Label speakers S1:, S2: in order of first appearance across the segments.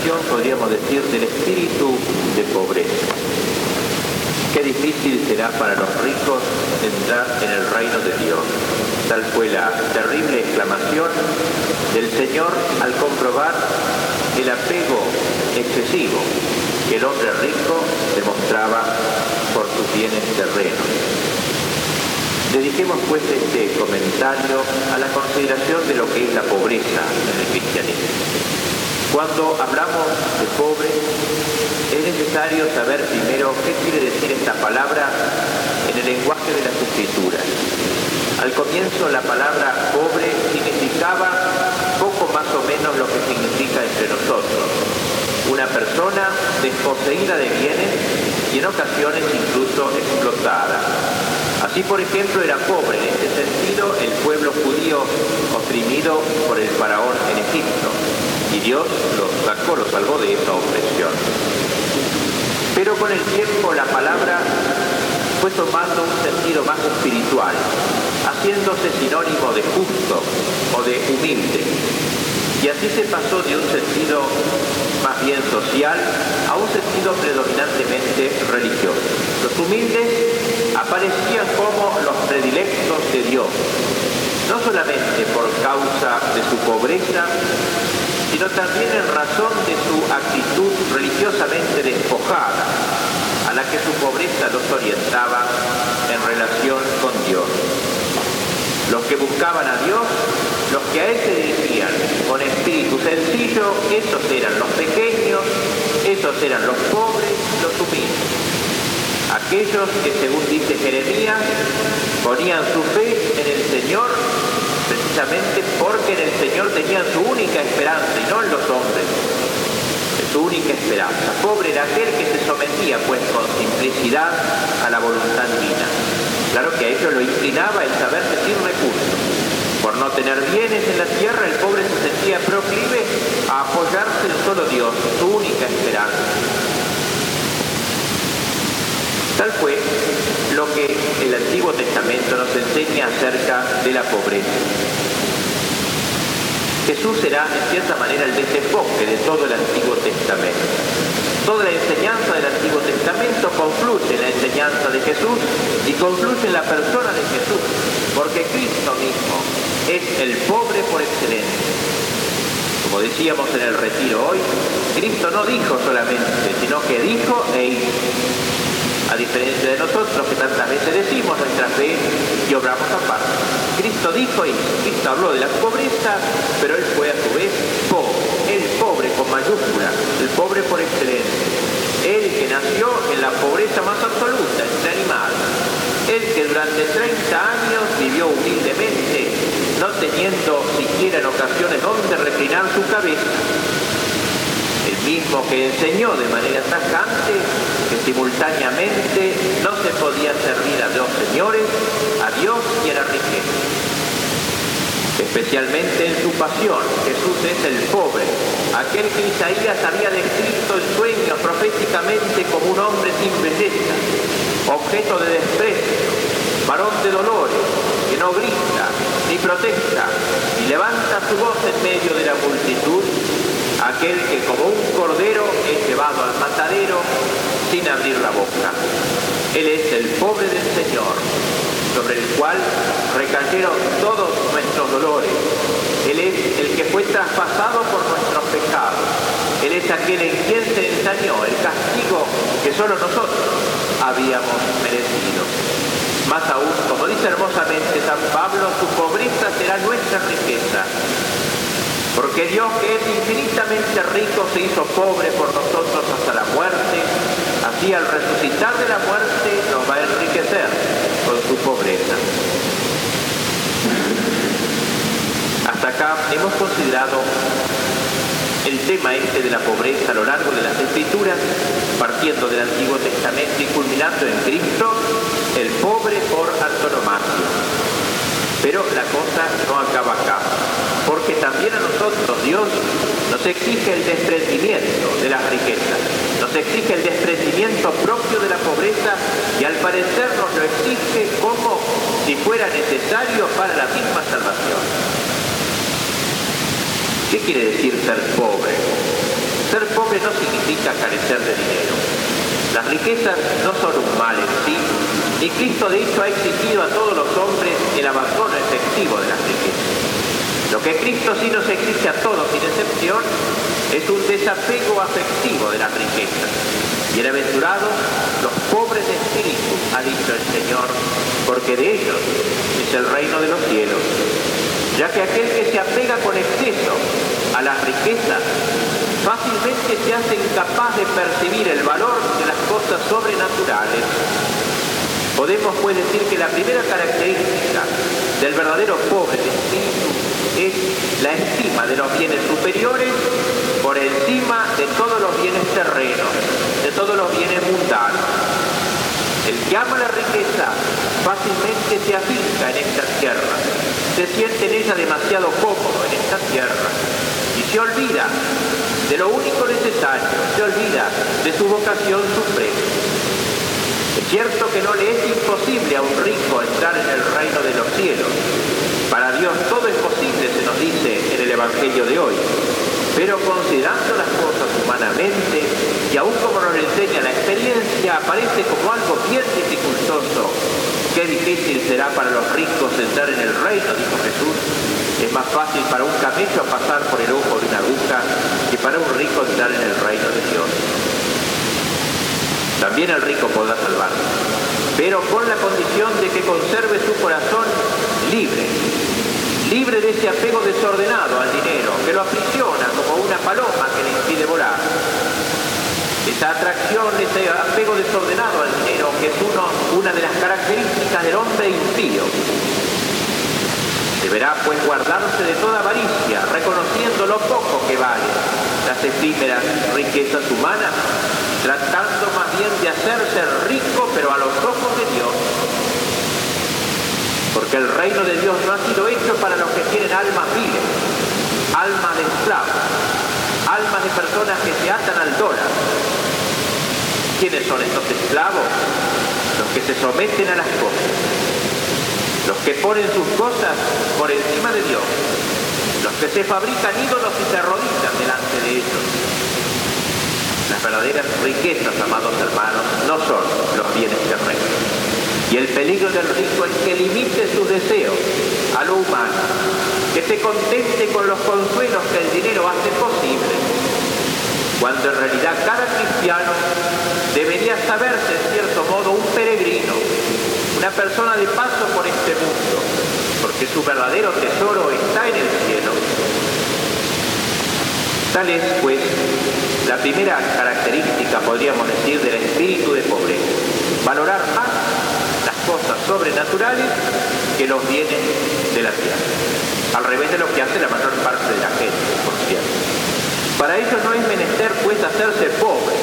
S1: expresión, podríamos decir, del espíritu de pobreza. Qué difícil será para los ricos entrar en el reino de Dios. Tal fue la terrible exclamación del Señor al comprobar el apego excesivo que el hombre rico demostraba por sus bienes terrenos. Dediquemos pues este comentario a la consideración de lo que es la pobreza en el cristianismo. Cuando hablamos de pobre, es necesario saber primero qué quiere decir esta palabra en el lenguaje de las escrituras. Al comienzo la palabra pobre significaba poco más o menos lo que significa entre nosotros. Una persona desposeída de bienes y en ocasiones incluso explotada. Así, por ejemplo, era pobre en este sentido el pueblo judío oprimido por el faraón en Egipto y Dios los sacó, los salvó de esa opresión. Pero con el tiempo la palabra fue tomando un sentido más espiritual, haciéndose sinónimo de justo o de humilde. Y así se pasó de un sentido más bien social a un sentido predominantemente religioso. Los humildes aparecían como los predilectos de Dios, no solamente por causa de su pobreza, sino también en razón de su actitud religiosamente despojada, a la que su pobreza los orientaba en relación con Dios. Los que buscaban a Dios, los que a Él se dirigían con espíritu sencillo, esos eran los pequeños, esos eran los pobres, los humildes. Aquellos que, según dice Jeremías, ponían su fe en el Señor porque en el Señor tenían su única esperanza y no en los hombres, su única esperanza. Pobre era aquel que se sometía pues con simplicidad a la voluntad divina. Claro que a ellos lo inclinaba el saberse sin recursos. Por no tener bienes en la tierra, el pobre se sentía proclive a apoyarse en solo Dios, su única esperanza. Tal fue lo que el Antiguo Testamento nos enseña acerca de la pobreza. Jesús será en cierta manera el desemboque de todo el Antiguo Testamento. Toda la enseñanza del Antiguo Testamento confluye en la enseñanza de Jesús y confluye en la persona de Jesús, porque Cristo mismo es el pobre por excelencia. Como decíamos en el retiro hoy, Cristo no dijo solamente, sino que dijo e hizo diferencia de nosotros que tantas veces decimos nuestra fe y obramos aparte. Cristo dijo y Cristo habló de la pobreza, pero él fue a su vez pobre, el pobre con mayúscula, el pobre por excelencia. Él que nació en la pobreza más absoluta, entre animales. Él que durante 30 años vivió humildemente, no teniendo siquiera en ocasiones donde reclinar su cabeza el mismo que enseñó de manera tajante que simultáneamente no se podía servir a dos señores, a Dios y a la riqueza. Especialmente en su pasión, Jesús es el pobre, aquel que Isaías había descrito en sueños proféticamente como un hombre sin belleza, objeto de desprecio, varón de dolores, que no grita ni protesta, y levanta su voz en medio de la multitud aquel que como un cordero es llevado al matadero sin abrir la boca. Él es el pobre del Señor, sobre el cual recayeron todos nuestros dolores. Él es el que fue traspasado por nuestros pecados. Él es aquel en quien se ensañó el castigo que solo nosotros habíamos merecido. Más aún, como dice hermosamente San Pablo, su pobreza será nuestra riqueza porque Dios que es infinitamente rico se hizo pobre por nosotros hasta la muerte, así al resucitar de la muerte nos va a enriquecer con su pobreza. Hasta acá hemos considerado el tema este de la pobreza a lo largo de las escrituras, partiendo del Antiguo Testamento y culminando en Cristo, el pobre por antonomasia. Pero la cosa no acaba acá porque también a nosotros Dios nos exige el desprendimiento de las riquezas, nos exige el desprendimiento propio de la pobreza y al parecer nos lo exige como si fuera necesario para la misma salvación. ¿Qué quiere decir ser pobre? Ser implica carecer de dinero. Las riquezas no son un mal en sí, y Cristo de hecho ha exigido a todos los hombres el abandono efectivo de las riquezas. Lo que Cristo sí nos exige a todos sin excepción es un desapego afectivo de las riquezas. Bienaventurados los pobres de espíritu, ha dicho el Señor, porque de ellos es el reino de los cielos. Ya que aquel que se apega con exceso a las riquezas fácilmente se hace incapaz de percibir el valor de las cosas sobrenaturales. Podemos pues decir que la primera característica del verdadero pobre de espíritu es la estima de los bienes superiores por encima de todos los bienes terrenos, de todos los bienes mundanos. El que ama la riqueza fácilmente se afinca en esta tierra, se siente en ella demasiado cómodo en esta tierra y se olvida de lo único necesario, se olvida de su vocación suprema. Es cierto que no le es imposible a un rico entrar en el reino de los cielos. Para Dios todo es posible, se nos dice en el Evangelio de hoy. Pero considerando las cosas humanamente, y aún como nos enseña la experiencia, aparece como algo bien dificultoso. Qué difícil será para los ricos entrar en el reino, dijo Jesús. Es más fácil para un camello pasar por el ojo de una aguja que para un rico entrar en el reino de Dios. También el rico podrá salvarse, pero con la condición de que conserve su corazón libre, libre de ese apego desordenado al dinero, que lo aprisiona como una paloma que le impide volar. Esa atracción, ese apego desordenado al dinero, que es uno, una de las características del hombre impío. Deberá pues guardarse de toda avaricia, reconociendo lo poco que vale las efímeras riquezas humanas, tratando más bien de hacerse rico, pero a los ojos de Dios, porque el reino de Dios no ha sido hecho para los que tienen almas viles, almas de esclavos, almas de personas que se atan al dólar. ¿Quiénes son estos esclavos? Los que se someten a las cosas, los que ponen sus cosas por encima de Dios, los que se fabrican ídolos y se arrodillan delante de ellos. Las verdaderas riquezas, amados hermanos, no son los bienes terrenos y el peligro del rico es que limite sus deseos a lo humano, que se contente con los consuelos que el dinero hace posible, cuando en realidad cada cristiano debería saberse en cierto modo un peregrino, una persona de paso por este mundo, porque su verdadero tesoro está en el cielo. Tal es, pues, la primera característica, podríamos decir, del espíritu de pobreza. Valorar más cosas sobrenaturales que los bienes de la tierra. Al revés de lo que hace la mayor parte de la gente, por cierto. Para ellos no es menester pues hacerse pobre,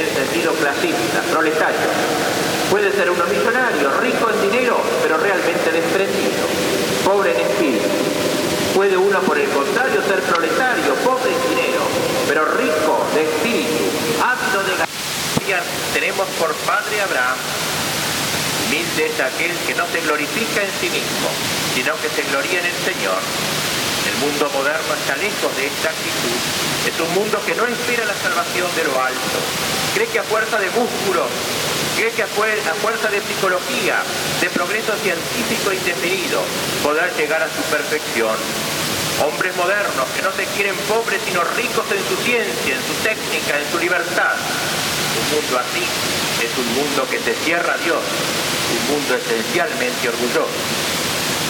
S1: en sentido clasista, proletario. Puede ser uno millonario, rico en dinero, pero realmente desprendido, pobre en espíritu. Puede uno, por el contrario, ser proletario, pobre en dinero, pero rico de espíritu, ávido de ganancias. Tenemos por padre Abraham, Humilde es aquel que no se glorifica en sí mismo, sino que se gloria en el Señor. El mundo moderno está lejos de esta actitud. Es un mundo que no espera la salvación de lo alto. Cree que a fuerza de músculos, cree que a fuerza de psicología, de progreso científico indefinido, podrá llegar a su perfección. Hombres modernos que no se quieren pobres sino ricos en su ciencia, en su técnica, en su libertad. Un mundo así es un mundo que se cierra a Dios mundo esencialmente orgulloso.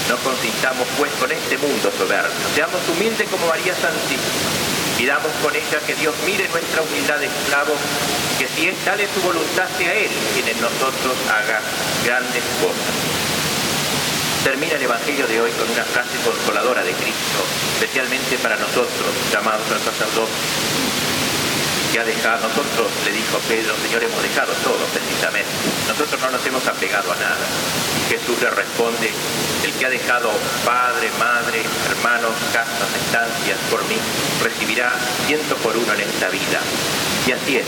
S1: No consistamos pues con este mundo soberbio. Seamos humildes como María Santísima. Pidamos con ella que Dios mire nuestra humildad de esclavo, que si es tal es su voluntad sea Él quien en nosotros haga grandes cosas. Termina el Evangelio de hoy con una frase consoladora de Cristo, especialmente para nosotros, llamados al sacerdote ha dejado, nosotros, le dijo Pedro, Señor, hemos dejado todo precisamente. Nosotros no nos hemos apegado a nada. Jesús le responde, el que ha dejado padre, madre, hermanos, casas, estancias por mí, recibirá ciento por uno en esta vida. Y así es.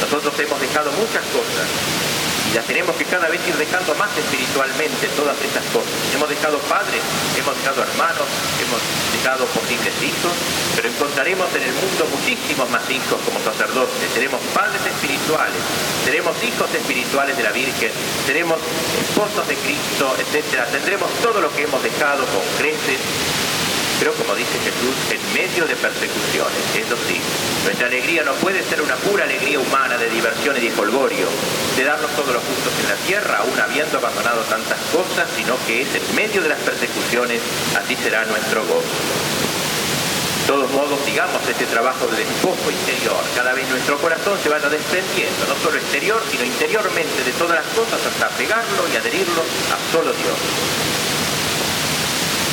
S1: Nosotros hemos dejado muchas cosas y las tenemos que cada vez ir dejando más espiritualmente todas estas cosas. Hemos dejado padres, hemos dejado hermanos, hemos dejado posibles hijos, pero encontraremos en el mundo muchísimos más hijos como sacerdotes. Tenemos padres espirituales, tenemos hijos espirituales de la Virgen, tenemos esposos de Cristo, etc. Tendremos todo lo que hemos dejado con creces pero como dice Jesús, en medio de persecuciones. Nuestra alegría no puede ser una pura alegría humana de diversión y de colgorio, de darnos todos los gustos en la tierra, aún habiendo abandonado tantas cosas, sino que es en medio de las persecuciones, así será nuestro gozo. De todos modos, digamos, este trabajo de despojo interior, cada vez nuestro corazón se vaya desprendiendo, no solo exterior, sino interiormente de todas las cosas hasta pegarlo y adherirlo a solo Dios.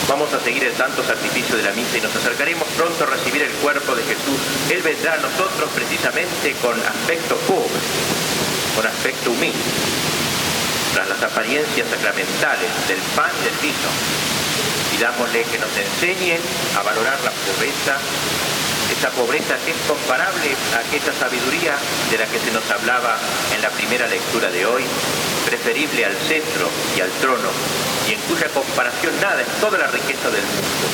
S1: Vamos a seguir el santo sacrificio de la misa y nos acercaremos pronto a recibir el cuerpo de Jesús. Él vendrá a nosotros precisamente con aspecto pobre, con aspecto humilde, tras las apariencias sacramentales del pan y del vino. Pidámosle que nos enseñe a valorar la pobreza, esa pobreza que es comparable a aquella sabiduría de la que se nos hablaba en la primera lectura de hoy, preferible al centro y al trono, y en cuya comparación nada es toda la riqueza del mundo,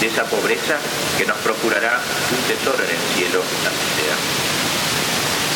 S1: de esa pobreza que nos procurará un tesoro en el cielo, la sea.